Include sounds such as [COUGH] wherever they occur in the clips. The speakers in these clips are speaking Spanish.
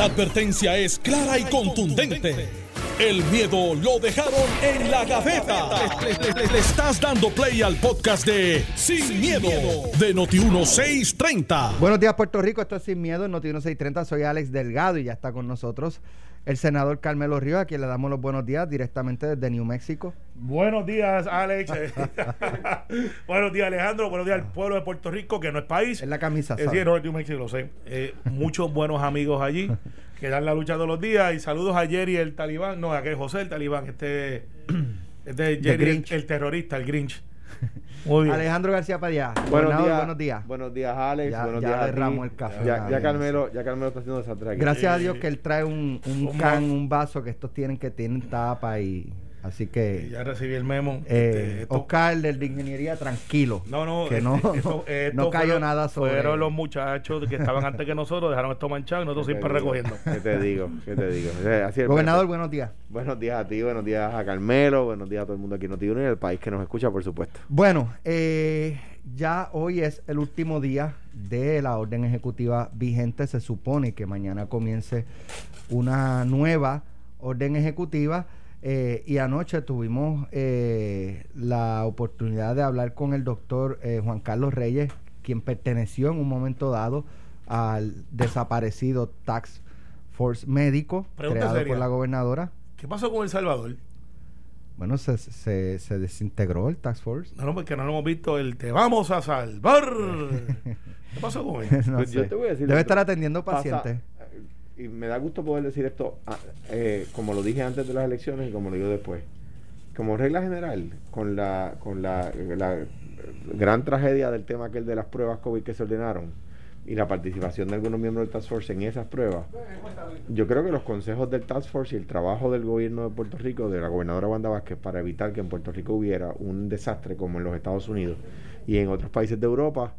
La advertencia es clara y contundente. El miedo lo dejaron en la gaveta. Le, estás dando play al podcast de Sin, miedo, de Noti1630. Buenos días, Puerto Rico. Esto es Sin Miedo en Noti 630. Soy Alex Delgado y ya está con nosotros el senador Carmelo Ríos, a quien le damos los buenos días directamente desde New México. Buenos días, Alex. [LAUGHS] buenos días, Alejandro. Buenos días al pueblo de Puerto Rico, que no es país. Es la camisa, Es decir, no es New Mexico, lo sé. Eh, muchos buenos amigos allí que dan la lucha todos los días. Y saludos a Jerry, el talibán. No, aquel José, el talibán. Este, [CLEARS THROAT] este Jerry, el, el terrorista, el Grinch. Muy bien. Alejandro García Padilla. Buenos días, buenos días. Buenos días, Alex. Ya- buenos ya días. ti. el café Ya, ya. Carmelo, ya Carmelo está haciendo esa track. Gracias a Dios que él trae un, un can, un vaso que estos tienen que tienen tapa y así que Ya recibí el memo. eh, Este, esto- Oscar del de ingeniería tranquilo. No, no, que este, no, esto- [LAUGHS] esto no cayó fueron- nada sobre Fueron los muchachos que estaban antes que nosotros, dejaron esto manchado y nosotros ¿Qué te siempre digo? recogiendo. ¿Qué te digo? ¿Qué te digo? Así Gobernador, buenos días. Buenos días a ti, buenos días a Carmelo, buenos días a todo el mundo aquí en Notiuno y al país que nos escucha, por supuesto. Bueno, eh, ya hoy es el último día de la orden ejecutiva vigente. Se supone que mañana comience una nueva orden ejecutiva. Eh, y anoche tuvimos eh, la oportunidad de hablar con el doctor eh, Juan Carlos Reyes, quien perteneció en un momento dado al desaparecido Tax Force Médico, Pregunta creado seria. por la gobernadora. ¿Qué pasó con El Salvador? Bueno, se, se, se desintegró el Tax Force. No, no, porque no lo hemos visto el te vamos a salvar. [LAUGHS] ¿Qué pasó con él? [LAUGHS] No Pues yo sé. te voy a decir Debe esto. estar atendiendo pacientes. Y me da gusto poder decir esto, ah, eh, como lo dije antes de las elecciones y como lo digo después. Como regla general, con la, con la, la gran tragedia del tema aquel de las pruebas COVID que se ordenaron y la participación de algunos miembros del Task Force en esas pruebas, yo creo que los consejos del Task Force y el trabajo del gobierno de Puerto Rico, de la gobernadora Wanda Vázquez, para evitar que en Puerto Rico hubiera un desastre como en los Estados Unidos y en otros países de Europa,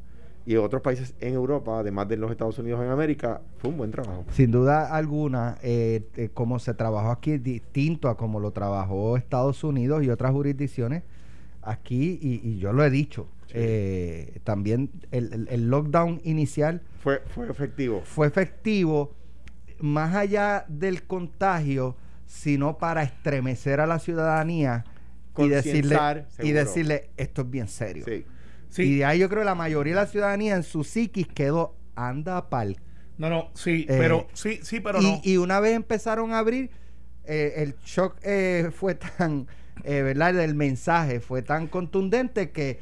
y otros países en Europa, además de los Estados Unidos en América, fue un buen trabajo. Sin duda alguna, eh, eh, como se trabajó aquí es distinto a como lo trabajó Estados Unidos y otras jurisdicciones, aquí, y, y yo lo he dicho, eh, también el, el- el lockdown inicial Fue, fue efectivo. fue efectivo más allá del contagio, sino para estremecer a la ciudadanía y decirle, y decirle, esto es bien serio. Sí. Sí. Y de ahí yo creo que la mayoría de la ciudadanía en su psiquis quedó, anda pa'l No, no, sí, Eh, pero sí, sí, pero y, no. y una vez empezaron a abrir, eh, el shock eh, [LAUGHS] fue tan, eh, ¿verdad? El mensaje fue tan contundente que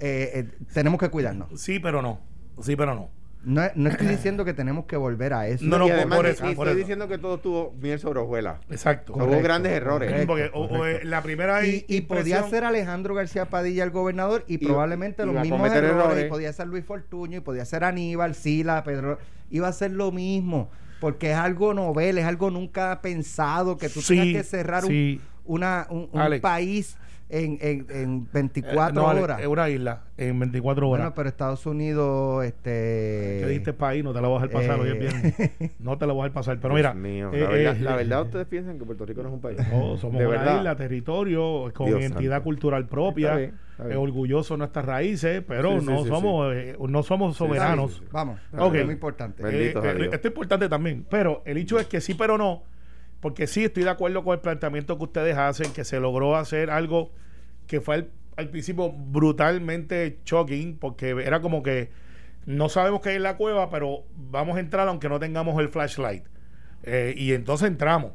eh, tenemos que cuidarnos. Sí, pero no. Sí, pero no. No, no estoy diciendo que tenemos que volver a eso. No, no, y por- además por eso, ni por estoy eso. diciendo que todo estuvo miel sobre hojuelas. Exacto. Hubo Correcto, grandes errores. correcto. porque o- o, eh, la primera y, y podía ser Alejandro García Padilla el gobernador y, Y- probablemente los mismos errores, errores. y podía ser Luis Fortuño y podía ser Aníbal, Sila, Pedro iba a ser lo mismo porque es algo novel, es algo nunca pensado que tú Sí, tengas que cerrar un- sí. una, un, un país en, en, en Eh, 24 no, Ale, horas. Es una isla en 24 horas. Bueno, pero Estados Unidos, este... ¿Qué dijiste país? No te la voy a dejar pasar. eh, hoy viernes. [LAUGHS] No te la voy a dejar pasar. Pero mira. Dios mío, eh, la, verdad, eh, la verdad, ustedes piensan que Puerto Rico no es un país. No, [LAUGHS] somos De una verdad. isla, territorio, con Dios identidad santo. cultural propia, Está bien, está bien. eh, orgulloso de nuestras raíces, pero Sí, no, sí, somos, eh, no somos soberanos. sí, sí. Vamos, Ok. es muy importante. Bendito Eh, eh, esto es importante también. Pero el hecho es que sí, pero no. Porque sí estoy de acuerdo con el planteamiento que ustedes hacen, que se logró hacer algo que fue al, principio brutalmente shocking, porque era como que no sabemos qué hay en la cueva, pero vamos a entrar aunque no tengamos el flashlight. Eh, y entonces entramos.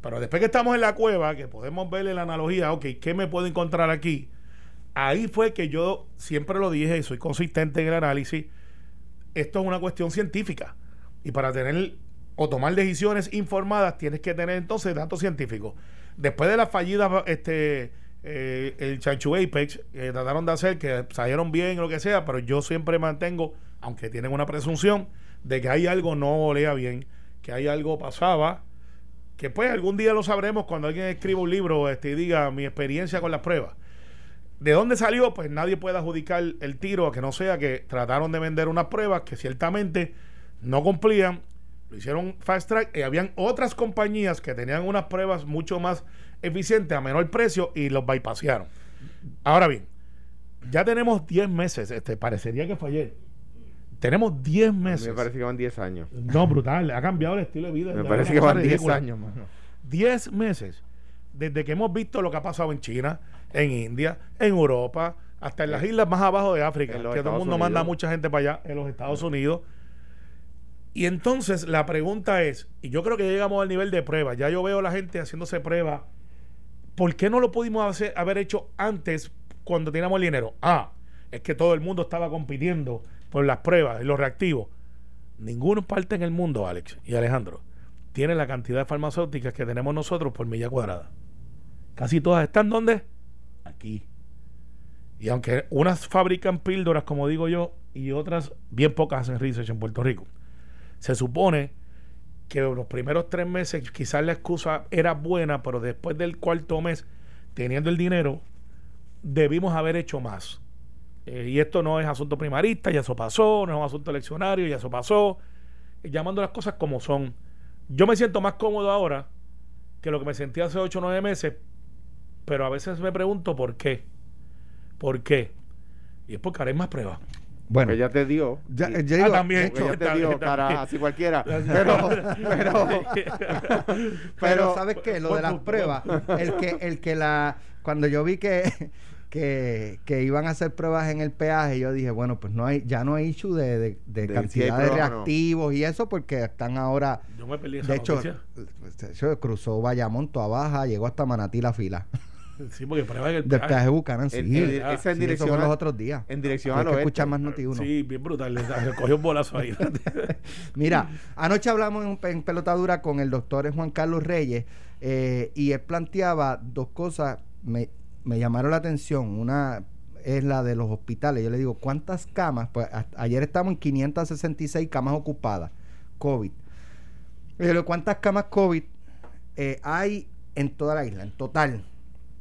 Pero después que estamos en la cueva, que podemos verle la analogía, ok, ¿qué me puedo encontrar aquí? Ahí fue que yo siempre lo dije y soy consistente en el análisis. Esto es una cuestión científica. Y para tener o tomar decisiones informadas tienes que tener entonces datos científicos. Después de las fallidas, este, eh, el Chanchu Apex, que trataron de hacer, que salieron bien, lo que sea, pero yo siempre mantengo, aunque tienen una presunción, de que hay algo no olea bien, que hay algo pasaba, que pues algún día lo sabremos cuando alguien escriba un libro este, y diga mi experiencia con las pruebas. ¿De dónde salió? Pues nadie puede adjudicar el tiro a que no sea que trataron de vender unas pruebas que ciertamente no cumplían, lo hicieron fast track y habían otras compañías que tenían unas pruebas mucho más eficientes a menor precio y los bypasearon. Ahora bien, ya tenemos 10 meses, este, parecería que fue ayer. Tenemos 10 A mí meses. me parece que van 10 años. No, brutal. Ha cambiado el estilo de vida. Me parece que van cosa 10 ridícula. años, mano. 10 meses desde que hemos visto lo que ha pasado en China, en India, en Europa, hasta en las islas más abajo de África, que todo el mundo manda mucha gente para allá, en los Estados Unidos. Y entonces la pregunta es, y yo creo que llegamos al nivel de prueba, ya yo veo a la gente haciéndose prueba, ¿por qué no lo pudimos haber hecho antes cuando teníamos el dinero? Ah, es que todo el mundo estaba compitiendo por las pruebas y los reactivos. Ninguna parte en el mundo, Alex y Alejandro, tiene la cantidad de farmacéuticas que tenemos nosotros por milla cuadrada. Casi todas están ¿dónde? Aquí. Y aunque unas fabrican píldoras, como digo yo, y otras bien pocas hacen research en Puerto Rico, se supone que los primeros tres meses quizás la excusa era buena, pero después del cuarto mes, teniendo el dinero, debimos haber hecho más. Eh, y esto no es asunto primarista, ya eso pasó, no es un asunto eleccionario, ya eso pasó. Eh, llamando las cosas como son. Yo me siento más cómodo ahora que lo que me sentí hace 8 o 9 meses, pero a veces me pregunto por qué. ¿Por qué? Y es porque hay más pruebas. Bueno, Porque ya te dio. ya- y- yo Ah, digo, también. hecho, ya te También, dio, cara, así cualquiera. [LAUGHS] Pero, pero, [LAUGHS] Pero, pero, ¿sabes qué? Lo de las pruebas, [LAUGHS] el que, el que la, cuando yo vi que, que, que iban a hacer pruebas en el peaje, yo dije, bueno, pues no hay, ya no hay issue de, de, de De si cantidad de no. reactivos y eso, porque están ahora, Yo me perdí esa de hecho, noticia. de hecho, cruzó Bayamón, toda baja, llegó hasta Manatí la fila. Sí, porque pruebas en el Del peaje. Buchanan, sí. Sí, sí, esa en eso dirección fue los a- otros días. en dirección que oeste. escuchar más Noti uno. Sí, bien brutal. Le cogió un bolazo ahí. [LAUGHS] Mira, anoche hablamos en, en pelotadura con el doctor Juan Carlos Reyes eh, y él planteaba dos cosas, me, me llamaron la atención. Una es la de los hospitales. Yo le digo, ¿cuántas camas? Pues a- ayer estamos en 566 camas ocupadas, COVID. Yo le digo, ¿cuántas camas COVID eh, hay en toda la isla, en total?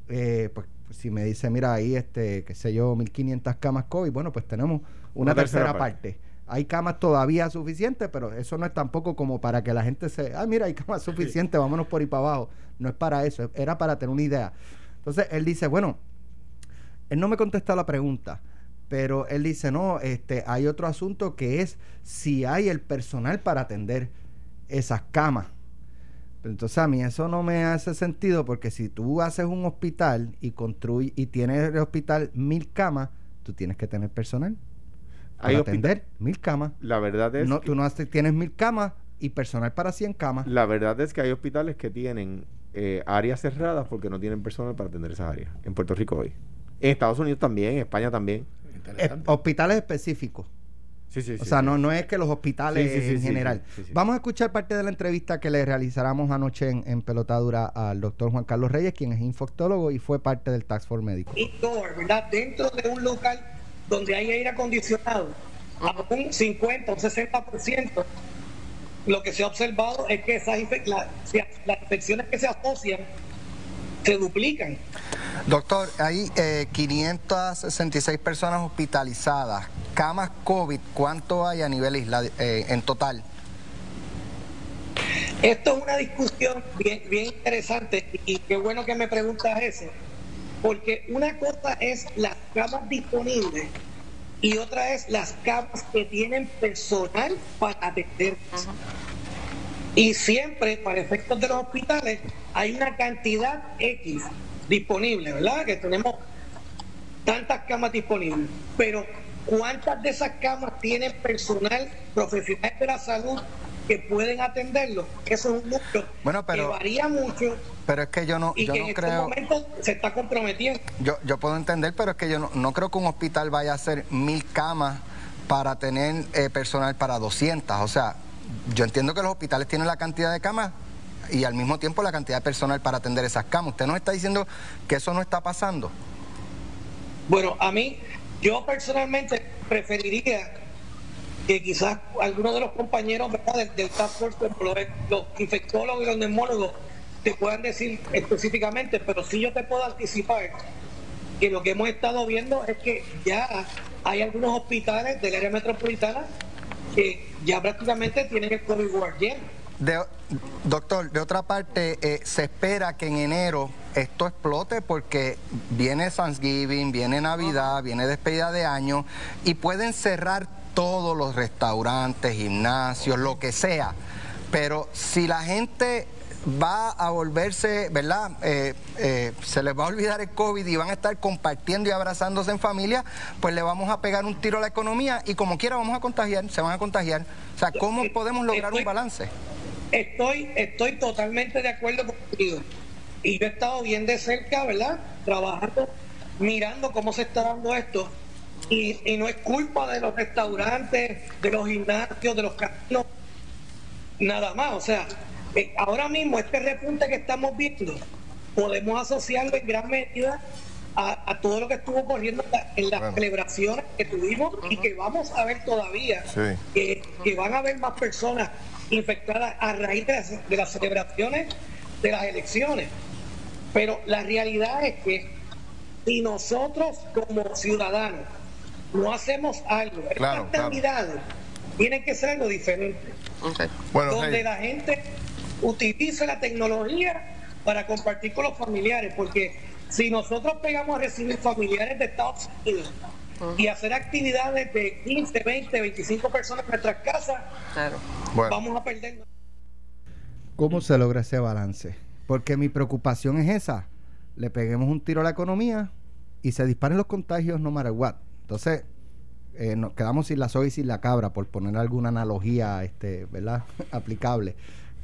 Eh, pues si me dice, mira, ahí, este, qué sé yo, 1500 camas COVID, bueno, pues tenemos una, Una tercera tercera, parte. parte. Hay camas todavía suficientes, pero eso no es tampoco como para que la gente se, ah, mira, hay camas [LAUGHS] suficientes, vámonos por ahí para abajo. No es para eso, era para tener una idea. Entonces él dice, bueno, él no me contesta la pregunta, pero él dice, no, este, hay otro asunto que es si hay el personal para atender esas camas. Pero Entonces a mí eso no me hace sentido porque si tú haces un hospital y construyes y tienes el hospital mil camas, tú tienes que tener personal para atender mil camas. la verdad es No, que, tú no haces- tienes mil camas y personal para 100 camas. la verdad es que hay hospitales que tienen eh, áreas cerradas porque no tienen personal para atender esas áreas. En Puerto Rico hoy. En Estados Unidos también, en España también. Eh, hospitales específicos. Sí, sí, o sea, sí. no, no es que los hospitales Sí, sí, sí, en general. sí, sí, sí. Vamos a escuchar parte de la entrevista que le realizáramos anoche en, en Pelotadura al doctor Juan Carlos Reyes, quien es infectólogo y fue parte del Task Force Médico. indoor, ¿verdad? Dentro de un local donde hay aire acondicionado, a un 50 o 60%, lo que se ha observado es que esas infec- la- si- las infecciones que se asocian se duplican. Doctor, hay eh, 566 personas hospitalizadas. Camas COVID, ¿cuánto hay a nivel isla eh, en total? Esto es una discusión bien, bien interesante y qué bueno que me preguntas eso, porque una cosa es las camas disponibles y otra es las camas que tienen personal para atender. Y siempre, para efectos de los hospitales, hay una cantidad X disponible, ¿verdad? Que tenemos tantas camas disponibles. Pero, ¿cuántas de esas camas tienen personal profesional de la salud que pueden atenderlo? Eso es un número Bueno, pero- que varía mucho Pero es que yo no, y yo que no en estos creo, momentos se está comprometiendo. yo, yo puedo entender, pero es que yo no, no creo que un hospital vaya a hacer mil camas para tener eh, personal para 200. O sea, yo entiendo que los hospitales tienen la cantidad de camas y al mismo tiempo la cantidad de personal para atender esas camas. ¿Usted nos está diciendo que eso no está pasando? Bueno, a mí, yo personalmente preferiría que quizás algunos de los compañeros del, Task Force, como los, infectólogos y los neumólogos, te puedan decir específicamente, pero sí yo te puedo anticipar que lo que hemos estado viendo es que ya hay algunos hospitales del área metropolitana que ya prácticamente tienen el COVID ward lleno. De- doctor, de otra parte, eh, se espera que en enero esto explote porque viene Thanksgiving, viene Navidad, viene despedida de año y pueden cerrar todos los restaurantes, gimnasios, lo que sea. Pero si la gente va a volverse, ¿verdad? Eh, eh, se les va a olvidar el COVID y van a estar compartiendo y abrazándose en familia, pues le vamos a pegar un tiro a la economía y como quiera vamos a contagiar, se van a contagiar. O sea, ¿cómo podemos lograr un balance? Estoy, estoy totalmente de acuerdo contigo. Y yo he estado bien de cerca, ¿verdad? Trabajando, mirando cómo se está dando esto. Y, y no es culpa de los restaurantes, de los gimnasios, de los casinos, nada más. O sea, eh, ahora mismo este repunte que estamos viendo podemos asociarlo en gran medida a, todo lo que estuvo ocurriendo en las celebraciones que tuvimos y que vamos a ver todavía, que, van a haber más personas infectadas a raíz de las, celebraciones de las elecciones. Pero la realidad es que si nosotros como ciudadanos no hacemos algo, estas cantidades tienen que ser algo diferente. donde la gente utilice la tecnología para compartir con los familiares, porque si nosotros pegamos a recibir familiares de Estados Unidos y hacer actividades de 15, 20, 25 personas en nuestras casas, vamos a perder. ¿Cómo se logra ese balance? Porque mi preocupación es esa. Le peguemos un tiro a la economía y se disparen los contagios no matter what. Entonces, eh, nos quedamos sin la soga y sin la cabra, por poner alguna analogía este, ¿verdad? [LAUGHS] aplicable.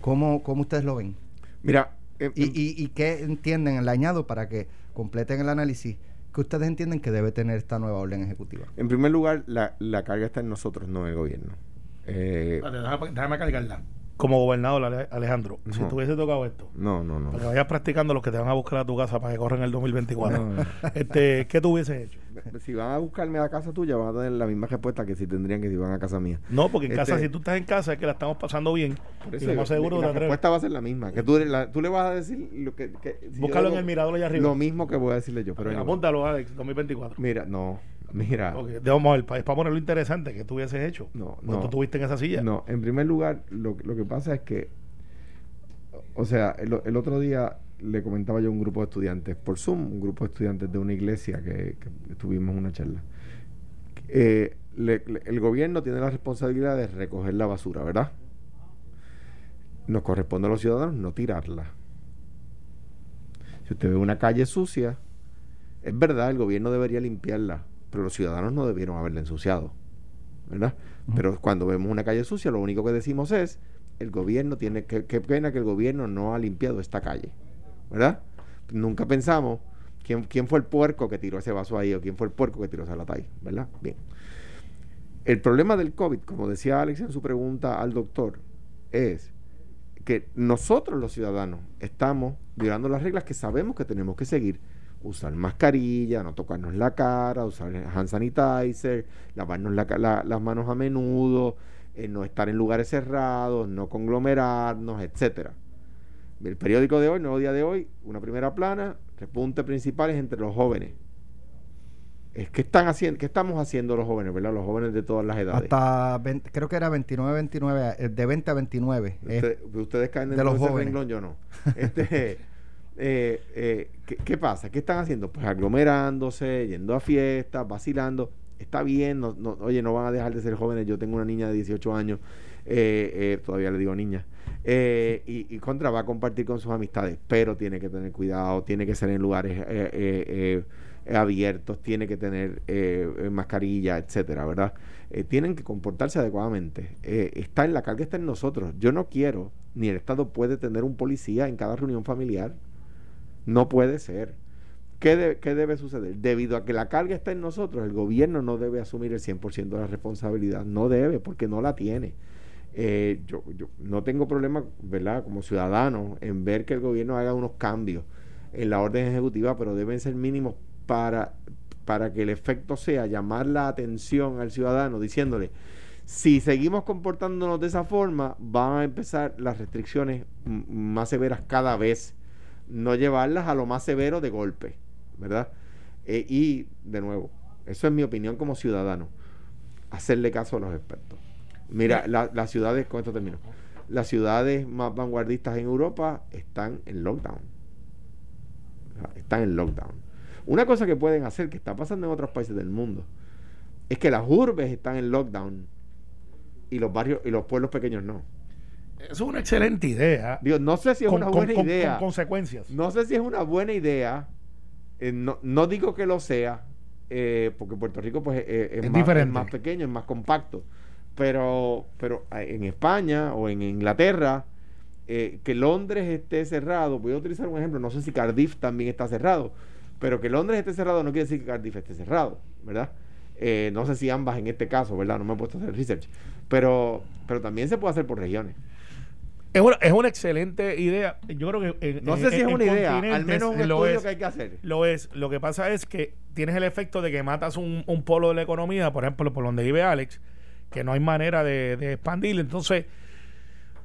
¿Cómo, ¿Cómo ustedes lo ven? Mira, eh, ¿Y, y, y qué entienden? Le añado para que completen el análisis. ¿Qué ustedes entienden que debe tener esta nueva orden ejecutiva? En primer lugar, la, la carga está en nosotros, no en el gobierno. Eh, déjame, déjame cargarla como gobernador, Alejandro, si te hubiese tocado esto, no, no, no. para que vayas practicando los que te van a buscar a tu casa para que corran el 2024, [LAUGHS] este, ¿qué tú hubieses hecho? [LAUGHS] Si van a buscarme a la casa tuya, van a tener la misma respuesta que si tendrían que si van a casa mía. No, porque en casa, este si tú estás en casa, es que la estamos pasando bien. y lo más seguro la respuesta va a ser la misma. Que tú, tú le vas a decir lo que. Búscalo en el mirador allá arriba. Lo mismo que voy a decirle yo. Pero apúntalo, Alex, 2024. Mira, no. Mira. vamos es para poner lo interesante que tú hubieses hecho. No, no. tú estuviste en esa silla. No, en primer lugar, lo, lo que pasa es que o sea, el, otro día le comentaba yo a un grupo de estudiantes por Zoom, un grupo de estudiantes de una iglesia que, tuvimos una charla. Eh, el gobierno tiene la responsabilidad de recoger la basura, ¿verdad? Nos corresponde a los ciudadanos no tirarla. Si usted ve una calle sucia, es verdad, el gobierno debería limpiarla, pero los ciudadanos no debieron haberla ensuciado, ¿verdad? Pero cuando vemos una calle sucia, lo único que decimos es, el gobierno tiene que, qué pena que el gobierno no ha limpiado esta calle, ¿verdad? Nunca pensamos quién, quién fue el puerco que tiró ese vaso ahí o quién fue el puerco que tiró esa lata ahí, ¿verdad? Bien. El problema del COVID, como decía Alex en su pregunta al doctor, es que nosotros los ciudadanos estamos violando las reglas que sabemos que tenemos que seguir. Usar mascarilla, no tocarnos la cara, usar hand sanitizer, lavarnos las manos a menudo, no estar en lugares cerrados, no conglomerarnos, etcétera. El periódico de hoy, nuevo día de hoy, una primera plana, repunte principales entre los jóvenes. Es que están haciendo, ¿qué estamos haciendo los jóvenes, verdad? Los jóvenes de todas las edades. Hasta creo que era 29, 29, eh, de 20 a 29. Eh, ustedes caen de los jóvenes. Renglón, yo no. [LAUGHS] Este, eh, ¿qué, ¿qué, pasa? ¿Qué están haciendo? Pues aglomerándose, yendo a fiestas, vacilando está bien, no, no, oye, no van a dejar de ser jóvenes. Yo tengo una niña de 18 años, eh, eh, todavía le digo niña, eh, y, contra va a compartir con sus amistades, pero tiene que tener cuidado, tiene que ser en lugares abiertos, tiene que tener mascarilla, etcétera, ¿verdad? tienen que comportarse adecuadamente. está en la carga, está en nosotros. Yo no quiero, ni el Estado puede tener un policía en cada reunión familiar. No puede ser. ¿Qué, debe suceder? Debido a que la carga está en nosotros, el gobierno no debe asumir el 100% de la responsabilidad. No debe, porque no la tiene. Eh, yo, yo, no tengo problema, ¿verdad?, como ciudadano, en ver que el gobierno haga unos cambios en la orden ejecutiva, pero deben ser mínimos para, para que el efecto sea llamar la atención al ciudadano diciéndole, si seguimos comportándonos de esa forma, van a empezar las restricciones más severas cada vez, no llevarlas a lo más severo de golpe. ¿verdad? Eh, y, de nuevo, eso es mi opinión como ciudadano, hacerle caso a los expertos. Mira, las ciudades, con esto termino, las ciudades más vanguardistas en Europa están en lockdown. Están en lockdown. Una cosa que pueden hacer, que está pasando en otros países del mundo, es que las urbes están en lockdown y los barrios y los pueblos pequeños no. Eso es una excelente idea. Digo, no sé si es con, una buena con- idea. con consecuencias. No sé si es una buena idea. eh, no, no digo que lo sea, eh, porque Puerto Rico pues eh, es, Es más, diferente. es más pequeño, es más compacto. Pero, pero en España o en Inglaterra, que Londres esté cerrado, voy a utilizar un ejemplo, no sé si Cardiff también está cerrado, pero que Londres esté cerrado no quiere decir que Cardiff esté cerrado, ¿verdad? No sé si ambas en este caso, ¿verdad? No me he puesto a hacer research. Pero, pero también se puede hacer por regiones. Es una, es una excelente idea. Yo creo que. en- No en- sé si es una idea, al menos un lo estudio es. que hay que hacer. Lo es. Lo que pasa es que tienes el efecto de que matas un, un polo de la economía, por ejemplo, por donde vive Alex, que no hay manera de, de expandir. Entonces,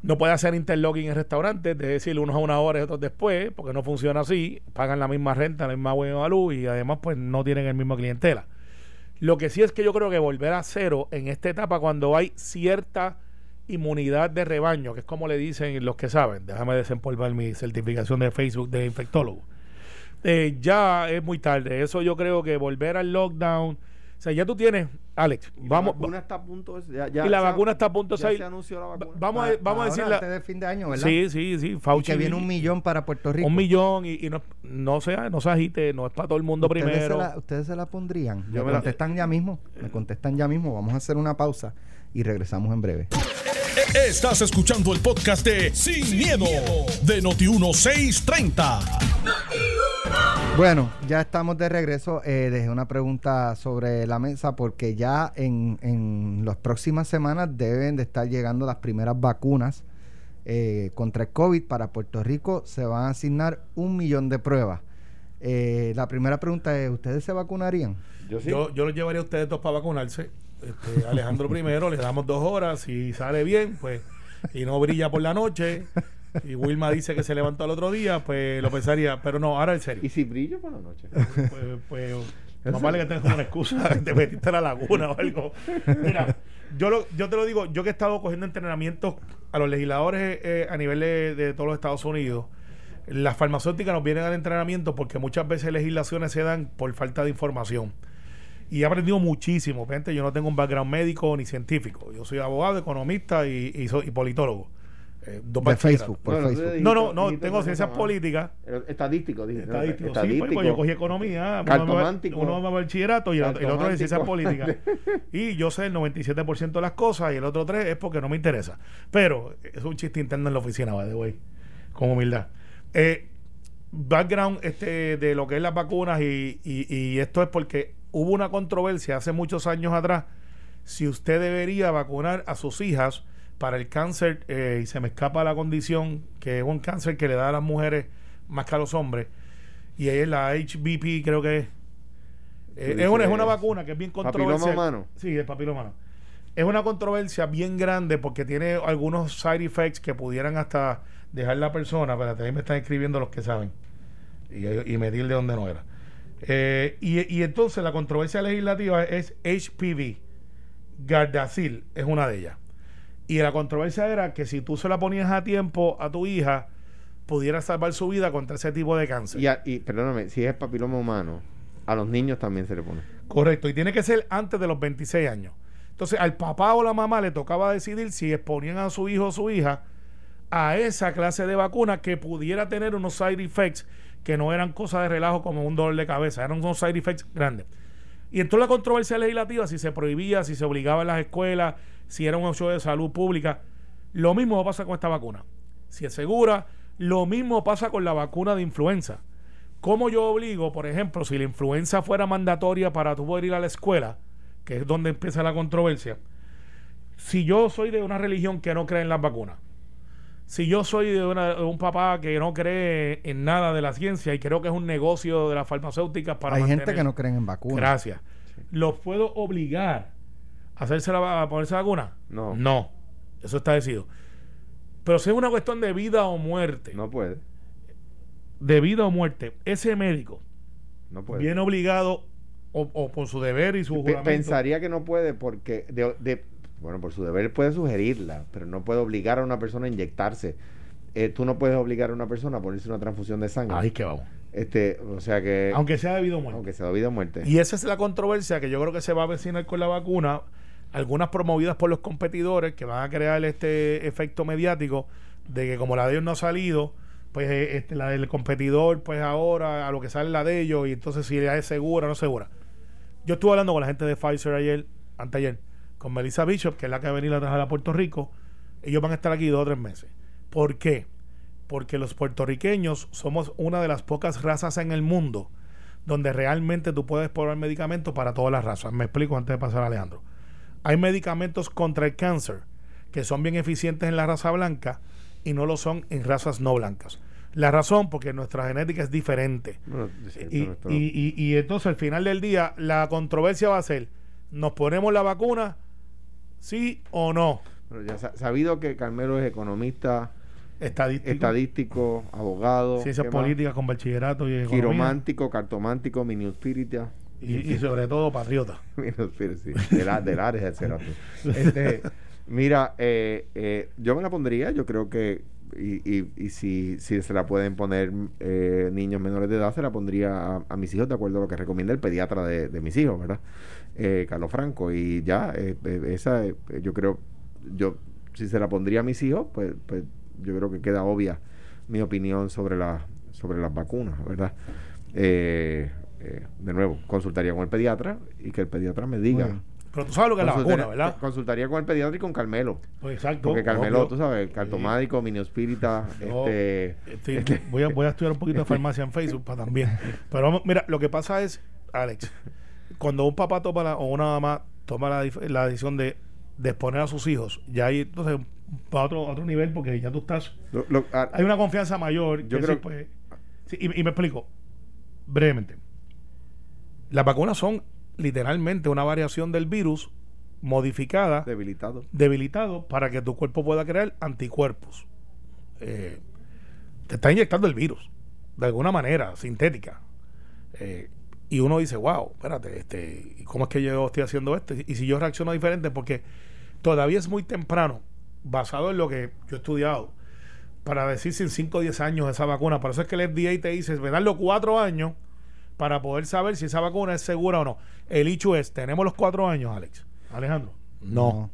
no puede hacer interlocking en restaurantes, de decir unos a una hora y otros después, porque no funciona así. Pagan la misma renta, la misma buena luz y además, pues no tienen el mismo clientela. Lo que sí es que yo creo que volver a cero en esta etapa, cuando hay cierta inmunidad de rebaño, que es como le dicen los que saben, déjame desempolvar mi certificación de Facebook de infectólogo eh, ya es muy tarde. Eso yo creo que volver al lockdown. O sea, ya tú tienes, Alex, vamos. la vacuna está a punto de- ya- ya y la vacuna está a punto de salir. se anunció la vacuna. Vamos a, Pa- vamos a decirla. antes de fin de año, ¿verdad? Sí, sí, sí. Y Fauci. que viene un millón para Puerto Rico. un millón y, y no, no, sea, no se agite, no es para todo el mundo ¿Ustedes primero. Se la, ¿Ustedes se la pondrían? Yo me me la- contestan ya mismo. Me contestan ya mismo. Vamos a hacer una pausa y regresamos en breve. Estás escuchando el podcast de Sin, miedo, de Noti1630. Bueno, ya estamos de regreso. Eh, dejé una pregunta sobre la mesa porque ya en, en las próximas semanas deben de estar llegando las primeras vacunas eh, contra el COVID. Para Puerto Rico se van a asignar un millón de pruebas. Eh, la primera pregunta es, ¿ustedes se vacunarían? Yo sí. Yo, yo los llevaría a ustedes dos para vacunarse. Este, Alejandro primero, le damos dos horas. Si sale bien, pues, y no brilla por la noche, y Wilma dice que se levantó al otro día, pues lo pensaría. Pero no, ahora en serio. ¿Y si brillo por la noche? Pues, pues más vale que tengas una excusa, te metiste a la laguna o algo. Mira, yo, lo- yo te lo digo, yo que he estado cogiendo entrenamientos a los legisladores eh, a nivel de, de todos los Estados Unidos, las farmacéuticas nos vienen al entrenamiento porque muchas veces legislaciones se dan por falta de información. Y he aprendido muchísimo. Gente, yo no tengo un background médico ni científico. Yo soy abogado, economista y, y soy y politólogo. Eh, dos De. Facebook, por Bueno, tú Facebook. dijiste- No, no, no, tengo ciencias políticas. Estadístico, dije. ¿no? Estadístico, sí, pues, Estadístico. pues, yo cogí economía, uno Cartomántico. me va- uno va a bachillerato y el, otro- el otro es ciencias políticas. y yo sé el 97% de las cosas y el otro 3 es porque no me interesa. Pero es un chiste interno en la oficina, by the way, con humildad. Eh, background este, de lo que es las vacunas y, y- y esto es porque hubo una controversia hace muchos años atrás si usted debería vacunar a sus hijas para el cáncer eh, y se me escapa la condición que es un cáncer que le da a las mujeres más que a los hombres y es la HBP creo que es. Eh, es, una, es una vacuna que es bien controversial. humano. sí el papiloma. Humano es una controversia bien grande porque tiene algunos side effects que pudieran hasta dejar la persona pero también me están escribiendo los que saben. Y, y medir de dónde no era Eh, y, y entonces la controversia legislativa es HPV Gardasil es una de ellas y la controversia era que si tú se la ponías a tiempo a tu hija, pudiera salvar su vida contra ese tipo de cáncer. Y, a- y perdóname, si es papiloma humano, a los niños también se le pone. Correcto, y tiene que ser antes de los 26 años. Entonces, al papá o la mamá le tocaba decidir si exponían a su hijo o su hija a esa clase de vacuna que pudiera tener unos side effects que no eran cosas de relajo como un dolor de cabeza, eran unos side effects grandes. Y entonces la controversia legislativa, si se prohibía, si se obligaba en las escuelas, si era un show de salud pública, lo mismo va a pasar con esta vacuna. Si es segura, lo mismo pasa con la vacuna de influenza. ¿Cómo yo obligo, por ejemplo, si la influenza fuera mandatoria para tú poder ir a la escuela, que es donde empieza la controversia, si yo soy de una religión que no cree en las vacunas, si yo soy de, una- de un papá que no cree en nada de la ciencia y creo que es un negocio de las farmacéuticas para Hay gente que no creen en vacunas. Gracias. ¿Los puedo obligar a hacerse la, a ponerse la vacuna? No. No. Eso está decidido. Pero si es una cuestión de vida o muerte, No puede. de vida o muerte, ese médico No puede. viene obligado o, o por su deber y su juramento. pensaría que no puede porque de, de- bueno por su deber puede sugerirla pero no puede obligar a una persona a inyectarse Eh, tú no puedes obligar a una persona a ponerse una transfusión de sangre Ahí que vamos. Este, o sea que. Aunque sea debido a muerte. aunque sea debido a muerte. Y esa es la controversia que yo creo que se va a avecinar con la vacuna. Algunas promovidas por los competidores que van a crear este efecto mediático de que como la de ellos no ha salido, pues eh, este, la del competidor, pues ahora a lo que sale la de ellos y entonces si ya es segura o no segura. Yo estuve hablando con la gente de Pfizer ayer, anteayer, con Melissa Bishop, que es la que va a venir a trabajar a Puerto Rico. Ellos van a estar aquí dos o tres meses. ¿Por qué? Porque los puertorriqueños somos una de las pocas razas en el mundo donde realmente tú puedes probar medicamentos para todas las razas. Me explico antes de pasar a Alejandro. Hay medicamentos contra el cáncer que son bien eficientes en la raza blanca y no lo son en razas no blancas. La razón, porque nuestra genética es diferente. Bueno, es cierto, Y, nuestro- y- y- y entonces al final del día la controversia va a ser, ¿nos ponemos la vacuna? ¿Sí o no? pero ya sa- sabido que Carmelo es economista, Estadístico. estadístico, abogado, Ciencias políticas con bachillerato y economía. quiromántico, cartomántico, minispírita. Y, y sobre todo patriota. [LAUGHS] Minispírita, sí, del, a- del Ares, etcétera. [LAUGHS] Este, mira, eh, eh, yo me la pondría, yo creo que, y, y, y si, si se la pueden poner eh, niños menores de edad, se la pondría a, mis hijos de acuerdo a lo que recomienda el pediatra de, de mis hijos, ¿verdad? Eh, Carlos Franco. Y ya, eh, eh, esa, yo creo, yo, si se la pondría a mis hijos, pues, pues yo creo que queda obvia mi opinión sobre, la, sobre las vacunas, ¿verdad? De nuevo, consultaría con el pediatra y que el pediatra me diga. Pero tú sabes lo que es la vacuna, ¿verdad? Consultaría con el pediatra y con Carmelo. Pues exacto. Porque Carmelo, obvio. tú sabes, cartomádico, miniospírita, Yo, este, estoy- [LAUGHS] este- voy, a, voy a estudiar un poquito de farmacia en Facebook para también. Pero vamos, mira, lo que pasa es, Alex, cuando un papá toma la- o una mamá toma la, la decisión de, de exponer a sus hijos, ya ahí entonces va a otro, otro nivel porque ya tú estás. lo- lo- Hay una confianza mayor. Yo creo- sí, pues, sí, y, y me explico brevemente. Las vacunas son literalmente una variación del virus modificada debilitado. debilitado para que tu cuerpo pueda crear anticuerpos. Eh, te está inyectando el virus, de alguna manera, sintética. Eh, y uno dice, wow, espérate, este, ¿y ¿cómo es que yo estoy haciendo esto? Y si yo reacciono diferente, porque todavía es muy temprano, basado en lo que yo he estudiado, para decir si en 5 o 10 años esa vacuna, por eso es que el FDA te dice, me dan los 4 años para poder saber si esa vacuna es segura o no. El hecho es, tenemos los 4 años, Alex. Alejandro. No.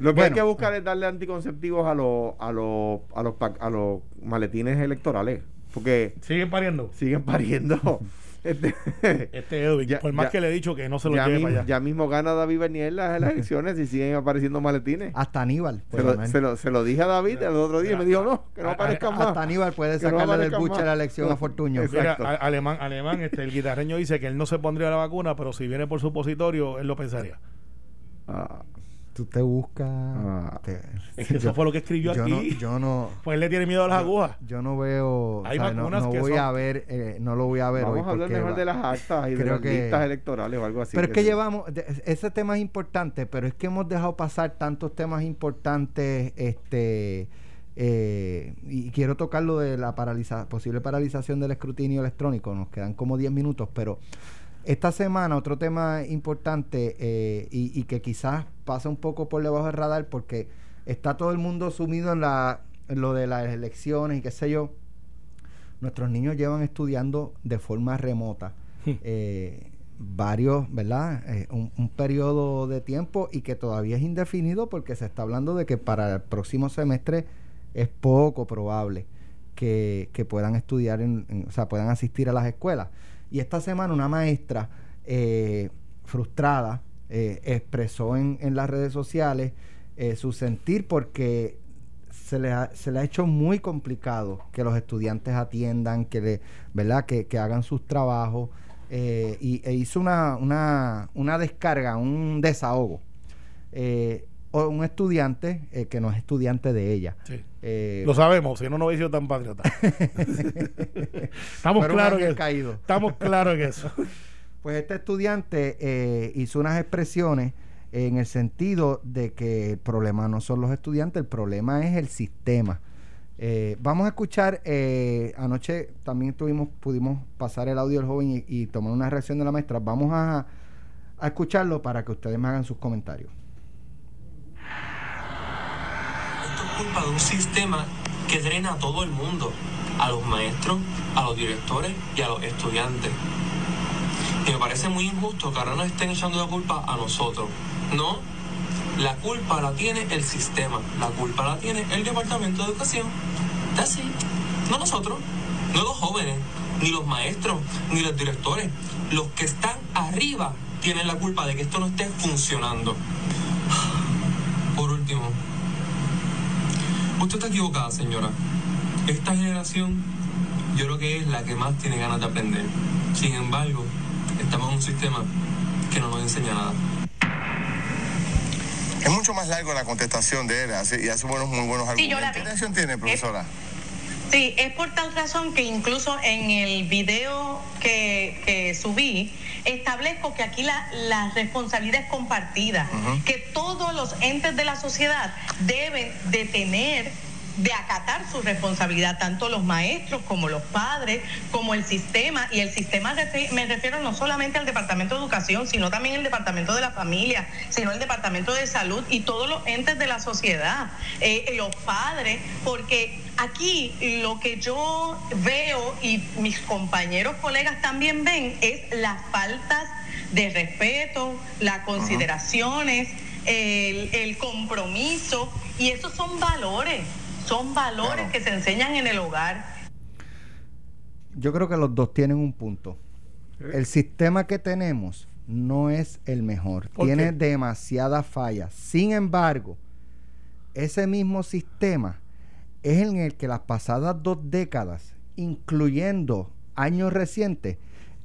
Lo que hay que buscar es darle anticonceptivos a los a los a los pa- a los maletines electorales, porque ¿Siguen pariendo? siguen pariendo. [LAUGHS] Este, [LAUGHS] Este Edwin, Ya- por más ya- que le he dicho que no se lo ya, lleve mismo, para allá. ya mismo gana David Bernier las, las [LAUGHS] elecciones y siguen apareciendo maletines. Hasta Aníbal. Se puede lo, se, lo, se lo dije a David el otro día y me dijo, no, que no aparezcan más. Hasta Aníbal puede no sacarle del buche la elección a Fortuño. Exacto. Mira, a- alemán, alemán este, el guitarreño dice que él no se pondría la vacuna, pero si viene por supositorio, él lo pensaría. Ah, Tú te buscas. Ah. te- Es que eso fue lo que escribió [LAUGHS] yo no, aquí. yo no. Pues él le tiene miedo a las agujas. Yo no veo, Hay o sea, no, vacunas no que voy son- a ver, eh, no lo voy a ver Vamos hoy a hablar mejor va- de las actas y de creo las que- listas electorales o algo así. pero es que sí. llevamos, de- ese tema es importante, pero es que hemos dejado pasar tantos temas importantes, este, eh, y quiero tocar lo de la paraliza, posible paralización del escrutinio electrónico, nos quedan como 10 minutos, pero esta semana otro tema importante eh, y, y que quizás pasa un poco por debajo del radar porque está todo el mundo sumido en, la, en lo de las elecciones y qué sé yo. Nuestros niños llevan estudiando de forma remota eh, varios, ¿verdad? Eh, un, un periodo de tiempo y que todavía es indefinido porque se está hablando de que para el próximo semestre es poco probable que, que puedan estudiar, en, en- o sea, puedan asistir a las escuelas. Y esta semana una maestra eh, frustrada eh, expresó en, las redes sociales eh, su sentir porque se le, ha, hecho muy complicado que los estudiantes atiendan, que, le, ¿verdad? que, hagan sus trabajos. y, e hizo una, una, una descarga, un desahogo. O un estudiante eh, que no es estudiante de ella. Sí. Eh, Lo sabemos, si no, no hubiese sido tan patriota. [LAUGHS] Estamos claros que caídos. Estamos claros en eso. [LAUGHS] Pues este estudiante eh, hizo unas expresiones en el sentido de que el problema no son los estudiantes, el problema es el sistema. Eh, vamos a escuchar, eh, anoche también tuvimos, pudimos pasar el audio del joven y, y tomar una reacción de la maestra. Vamos a, a escucharlo para que ustedes me hagan sus comentarios. Esto es culpa de un sistema que drena a todo el mundo. a los maestros, a los directores y a los estudiantes. Y me parece muy injusto que ahora nos estén echando la culpa a nosotros. No, la culpa la tiene el sistema, la culpa la tiene el Departamento de Educación. Así, no nosotros, no los jóvenes, ni los maestros, ni los directores. Los que están arriba tienen la culpa de que esto no esté funcionando. Por último, usted está equivocada, señora. Esta generación yo creo que es la que más tiene ganas de aprender. Sin embargo, estamos en un sistema que no nos enseña nada. Es mucho más largo la contestación de él hace- y hace buenos, muy buenos Sí, yo argumentos. la ¿Qué vi. reacción tiene, profesora? Sí, es por tal razón que incluso en el video que, que subí, establezco que aquí la, la responsabilidad es compartida, que todos los entes de la sociedad deben de tener de acatar su responsabilidad, tanto los maestros como los padres, como el sistema, y el sistema me refiero no solamente al Departamento de Educación, sino también el Departamento de la Familia, sino el Departamento de Salud y todos los entes de la sociedad, eh, los padres, porque aquí lo que yo veo y mis compañeros colegas también ven es las faltas de respeto, las consideraciones, el, el compromiso, y esos son valores, son valores Claro. que se enseñan en el hogar. Yo creo que los dos tienen un punto. El sistema que tenemos no es el mejor. ¿Por Tiene qué? demasiadas fallas. Sin embargo, ese mismo sistema es en el que las pasadas dos décadas, incluyendo años recientes,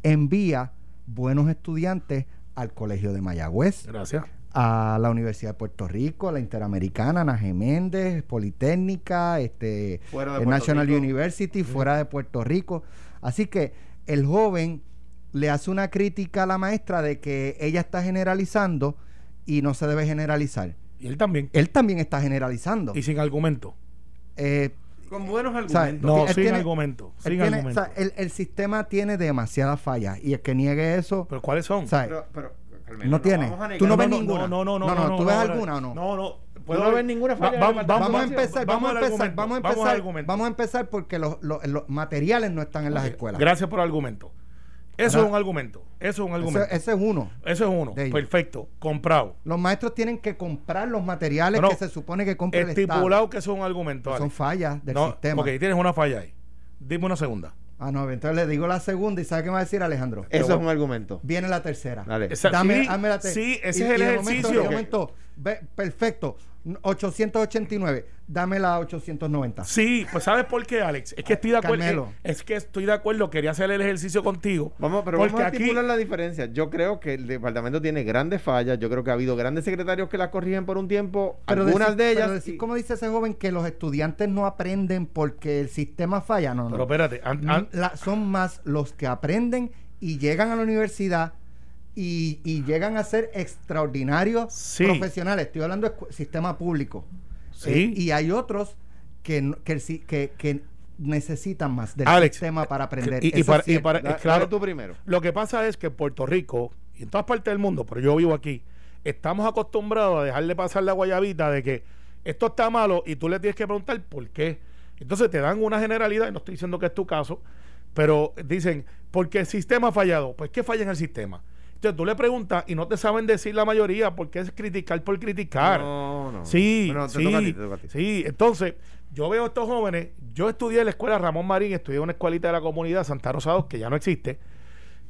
envía buenos estudiantes al Colegio de Mayagüez, Gracias. A la Universidad de Puerto Rico, a la Interamericana, Ana Geméndez, Politécnica, este, National Rico. University, fuera de Puerto Rico. Así que el joven le hace una crítica a la maestra de que ella está generalizando y no se debe generalizar. Y él también. Él también está generalizando. Y sin argumento. Eh, Con buenos argumentos. No, sin tiene- argumento. Sin tiene- argumento. o sea, el, el sistema tiene demasiadas fallas y el que niegue eso, ¿Pero cuáles son? Pero, pero, Carmelo, No tiene. vamos negar. Tú no ves no, ninguna. No, no, no, No, no, ¿tú ves alguna o no? No, no. ¿Tú no ves ninguna falla en el vamos, a empezar, vamos, a empezar, vamos a vamos empezar, argumento. vamos a empezar porque los, los- los materiales no están en las escuelas. Gracias por el argumento. Eso Ahora- es un argumento. Eso es un Ese, argumento. ese es uno. Eso es uno. Perfecto. Comprado. Los maestros tienen que comprar los materiales No, no. que se supone que compre el Estipulado Estado. que eso es un argumento. Son fallas del No, sistema. Ok, tienes una falla ahí. Dime una segunda. Ah, no, entonces le digo la segunda y ¿sabe qué me va a decir Alejandro? Eso es un argumento. Viene la tercera. Dale. Esa- Dame, sí, hazme la ter- sí, ese y- es el momento- ejercicio. y de momento, perfecto. 889. Dame la 890. Sí, pues ¿sabes por qué, Alex? Es que estoy de acuerdo. Carmelo. Es que estoy de acuerdo. Quería hacer el ejercicio contigo. Vamos, pero porque vamos a aquí. estipular la diferencia. Yo creo que el departamento tiene grandes fallas. Yo creo que ha habido grandes secretarios que las corrigen por un tiempo. algunas decir- de ellas. pero decir, y- ¿cómo dice ese joven que los estudiantes no aprenden porque el sistema falla? No, no. Pero espérate. an- an- la- son más los que aprenden y llegan a la universidad y, y llegan a ser extraordinarios Sí. profesionales. Estoy hablando de escu- sistema público. Sí. Eh, y hay otros que, que, necesitan más del Alex, sistema para aprender. y- para- y para- Da- claro. tú primero. Lo que pasa es que en Puerto Rico y en todas partes del mundo, pero yo vivo aquí, estamos acostumbrados a dejarle pasar la guayabita de que esto está malo y tú le tienes que preguntar por qué. Entonces te dan una generalidad, y no estoy diciendo que es tu caso, pero dicen, porque el sistema ha fallado. Pues ¿qué falla en el sistema? Entonces tú le preguntas y no te saben decir la mayoría porque es criticar por criticar. No, no. Sí, Bueno, te sí, toca a ti, te toca a ti. sí. Entonces, yo veo a estos jóvenes. Yo estudié en la escuela Ramón Marín, estudié en una escuelita de la comunidad Santa Rosa 2, que ya no existe.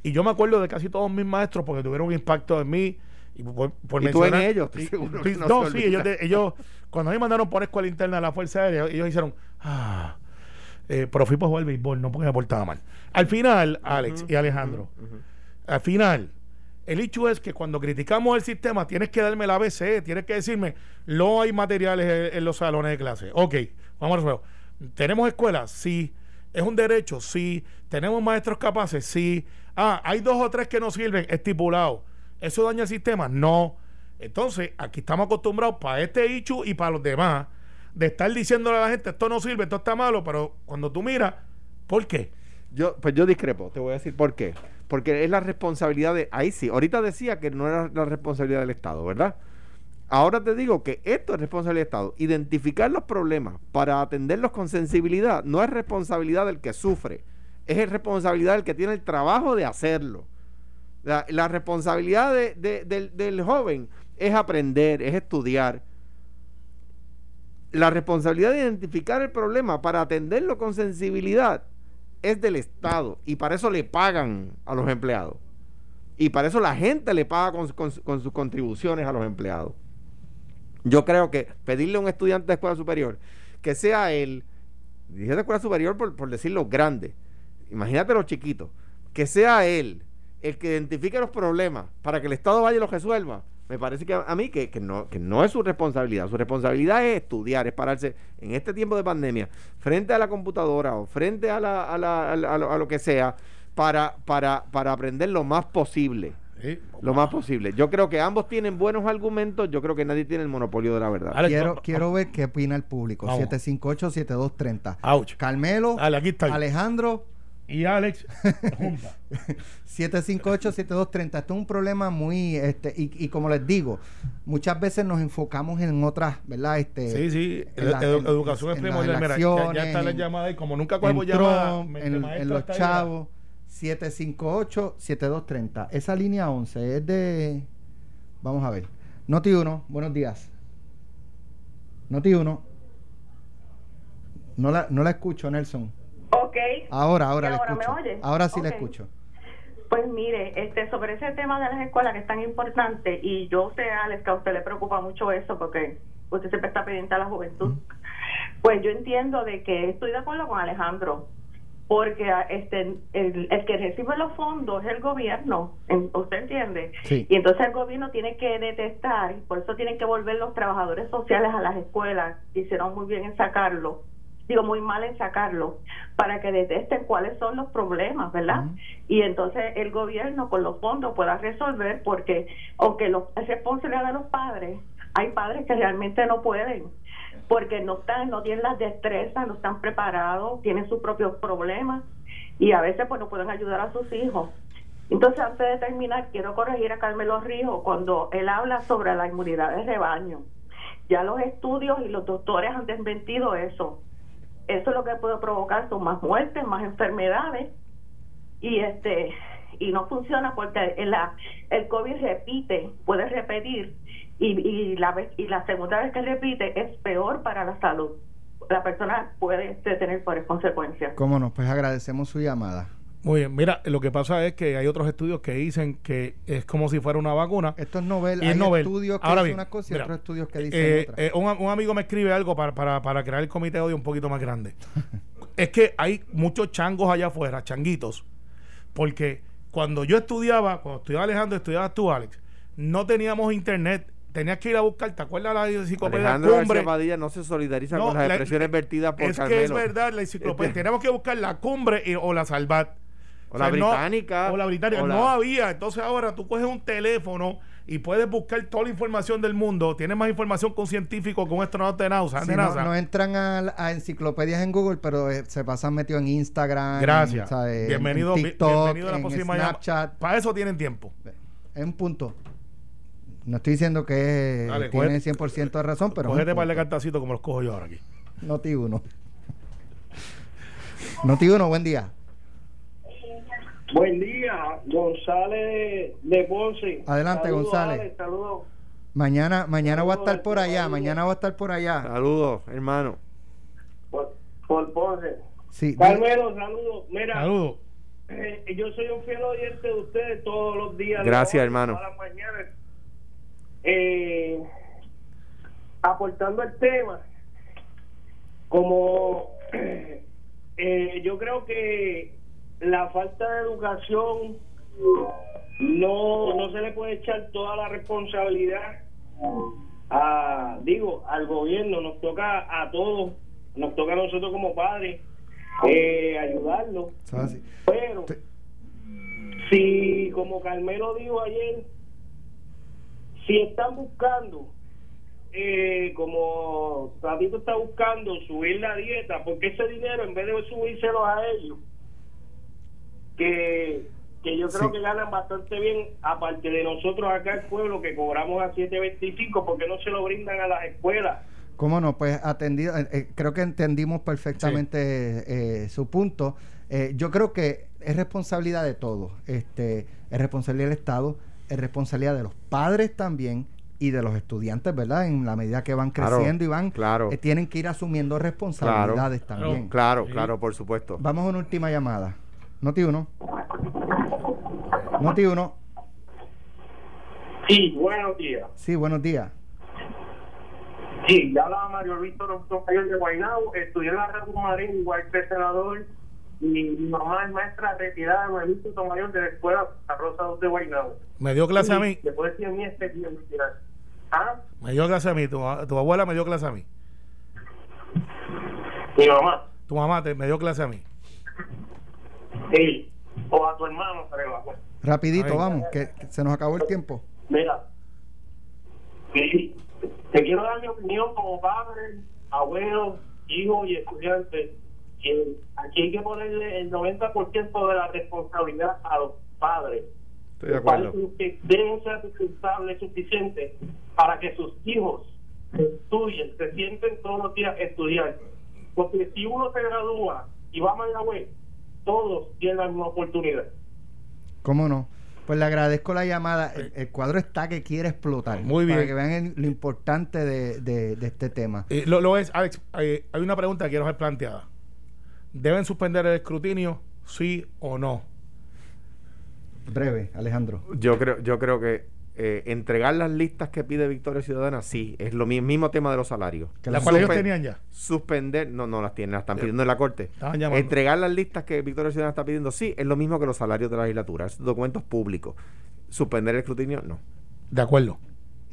Y yo me acuerdo de casi todos mis maestros porque tuvieron un impacto en mí. Y, por, por Y tú en ellos, estoy y- seguro y- no sí, ellos, olvida. de- ellos, cuando a mí me mandaron por escuela interna de la Fuerza Aérea, ellos hicieron, ah, eh, pero fui para jugar béisbol, no porque me portaba mal. Al final, Alex y Alejandro, al final, el hecho es que cuando criticamos el sistema, tienes que darme la ABC, tienes que decirme, no hay materiales en, los salones de clase. Ok, vamos a resolver. ¿Tenemos escuelas? Sí. ¿Es un derecho? Sí. ¿Tenemos maestros capaces? Sí. Ah, hay dos o tres que no sirven, estipulado. ¿Eso daña el sistema? No. Entonces, aquí estamos acostumbrados para este Ichu y para los demás de estar diciéndole a la gente, esto no sirve, esto está malo, pero cuando tú miras, ¿por qué? Yo, pues yo discrepo, te voy a decir por qué. Porque es la responsabilidad de. Ahí sí, ahorita decía que no era la responsabilidad del Estado, ¿verdad? ahora te digo que esto es responsabilidad del Estado. Identificar los problemas para atenderlos con sensibilidad no es responsabilidad del que sufre, es responsabilidad del que tiene el trabajo de hacerlo. La, responsabilidad de- de- del, del joven es aprender, es estudiar. La responsabilidad de identificar el problema para atenderlo con sensibilidad es del Estado y para eso le pagan a los empleados. Y para eso la gente le paga con, con- con sus contribuciones a los empleados. Yo creo que pedirle a un estudiante de escuela superior que sea él, dije de escuela superior por, por decir los imagínate los chiquitos, que sea él el que identifique los problemas para que el Estado vaya y los resuelva. Me parece que a, mí que, que no, que no es su responsabilidad. Su responsabilidad es estudiar, es pararse en este tiempo de pandemia frente a la computadora o frente a, la, a, la- a la- a lo, a lo que sea para, para, para aprender lo más posible. Lo más posible. Yo creo que ambos tienen buenos argumentos. Yo creo que nadie tiene el monopolio de la verdad. Alex, Quiero, quiero ver qué opina el público. Vamos. 758-7230. Ouch. Carmelo, Dale, aquí está. Alejandro, Y Alex, [LAUGHS] junta. 758-7230. Esto es un problema muy, este, y, y como les digo, muchas veces nos enfocamos en otras, ¿verdad? Este, Sí, sí, en la- edu- en- educación es primordial. Mira, ya, ya está la llamada y como nunca cuelgo llamada, en, en los chavos. 758-7230. Esa línea 11 es de. Vamos a ver. Noti 1, buenos días. Noti 1. No la, no la escucho, Nelson. Ok. Ahora, ahora ¿Y la ahora escucho. me oye? Ahora sí la Ok. escucho. Pues mire, este, sobre ese tema de las escuelas que es tan importante, y yo sé, Alex, que a usted le preocupa mucho eso porque usted siempre está pendiente a la juventud. Pues yo entiendo de que estoy de acuerdo con Alejandro, porque ah, este, el, el que recibe los fondos es el gobierno, ¿usted entiende? Sí. Y entonces el gobierno tiene que detectar, por eso tienen que volver los trabajadores sociales a las escuelas, hicieron muy bien en sacarlo, digo muy mal en sacarlo, para que detecten cuáles son los problemas, ¿verdad? Y entonces el gobierno con los fondos pueda resolver, porque aunque los, es responsabilidad de los padres, hay padres que realmente no pueden, porque no están, no tienen las destrezas, no están preparados, tienen sus propios problemas y a veces pues no pueden ayudar a sus hijos. Entonces, antes de terminar, quiero corregir a Carmelo Rijo cuando él habla sobre la inmunidad de rebaño. Ya los estudios y los doctores han desmentido eso. Eso lo que puede provocar son más muertes, más enfermedades y este y no funciona porque el, el COVID repite, puede repetir y, y la vez y la segunda vez que repite es peor para la salud. La persona puede este, tener por consecuencias. Cómo no, pues agradecemos su llamada. Muy bien, mira, lo que pasa es que hay otros estudios que dicen que es como si fuera una vacuna. Esto es novel, Y es hay novel. estudios que Ahora dicen bien, una cosa y mira, otros estudios que dicen Eh, otra. eh, un, un amigo me escribe algo para, para, para crear el comité de odio un poquito más grande. es que hay muchos changos allá afuera, changuitos, porque cuando yo estudiaba, cuando estudiaba Alejandro, estudiabas tú, Alex, no teníamos internet. Tenías que ir a buscar, ¿te acuerdas la enciclopedia Alejandro Cumbre? García Padilla no se solidariza No, con las la- expresiones vertidas por es Carmelo. que es verdad, la enciclopedia. [LAUGHS] Tenemos que buscar la cumbre y- o la salvat. O la no- británica, o la británica. o la- No había. Entonces ahora tú coges un teléfono y puedes buscar toda la información del mundo. Tienes más información un científico con astronauta de NASA. Sí, de no, NASA. no entran a, a enciclopedias en Google, pero eh, se pasan metidos en Instagram. Gracias. en, ¿sabes? bienvenido, en TikTok, bienvenido a la en próxima Snapchat. Para eso tienen tiempo. Es un punto. No estoy diciendo que Dale, tiene cógete- 100% de razón, pero. Cógete para el cartacito como los cojo yo ahora aquí. Noti 1. [LAUGHS] Noti 1, buen día. Buen día, González de Ponce. Adelante, Saludos, González. Saludos. Mañana, mañana voy a estar por allá. Mañana voy a estar por allá. Saludos, hermano. Por, por Ponce. Sí. Carmelo, saludos. Mira, Saludos. eh, yo soy un fiel oyente de ustedes todos los días. de Gracias, hoy, hermano. todas las mañanas. Eh, aportando el tema, como [CLEARS THROAT] eh, yo creo que la falta de educación no no se le puede echar toda la responsabilidad a digo al gobierno nos toca a todos nos toca a nosotros como padres eh. Sí. pero si como Carmelo dijo ayer si están buscando eh, como Tatito está buscando subir la dieta porque ese dinero en vez de subírselo a ellos que que yo creo Sí. que ganan bastante bien, aparte de nosotros acá el pueblo que cobramos a 7.25, porque no se lo brindan a las escuelas. ¿Cómo no? Pues atendido, eh, eh, creo que entendimos perfectamente eh, su punto. Eh, yo creo que es responsabilidad de todos. Este, es responsabilidad del Estado, es responsabilidad de los padres también y de los estudiantes, ¿verdad? En la medida que van Claro, creciendo y van, claro. eh, tienen que ir asumiendo responsabilidades también. Claro, claro, por supuesto. Vamos a una última llamada. Noti uno. Noti uno. Sí, buenos días. Sí, buenos días. Sí, ya hablaba Mario Víctor Mayor de Guaynabo, estudié en la Red Marín, igual que senador, y mi mamá es maestra retirada de Mayor Mayor de la Escuela Rosa 2 de Guaynabo. Me dio clase a mí. Después decía mi experiencia. ¿Ah? Me dio clase a mí. Tu, tu abuela me dio clase a mí. Mi mamá. Tu mamá te, me dio clase a mí. Sí. O a tu hermano, creo. Rapidito, Ay. vamos, que, que se nos acabó el tiempo. Mira, sí, te quiero dar mi opinión como padre, abuelo, hijo y estudiante. Que aquí hay que ponerle el 90% de la responsabilidad a los padres. Estoy de Los acuerdo. padres que deben ser responsables suficientes para que sus hijos estudien, se sienten todos los días a estudiar. Porque si uno se gradúa y va a Mayagüez, todos tienen misma oportunidad. ¿Cómo no? Pues le agradezco la llamada. El, el cuadro está que quiere explotar. Muy bien. Para que vean el- lo importante de, de- de este tema. Eh, lo, lo es, Alex, eh, hay una pregunta que quiero hacer planteada. ¿Deben suspender el escrutinio, sí o no? Breve, Alejandro. Yo creo, yo creo que eh, entregar las listas que pide Victoria Ciudadana, sí, es lo mi- mismo tema de los salarios. Que ¿Las la- cuales ellos tenían ya? Suspender, no, no las tienen, las están pidiendo en la corte. Entregar las listas que Victoria Ciudadana está pidiendo, sí, es lo mismo que los salarios de la legislatura, es documentos públicos. Suspender el escrutinio, no. De acuerdo.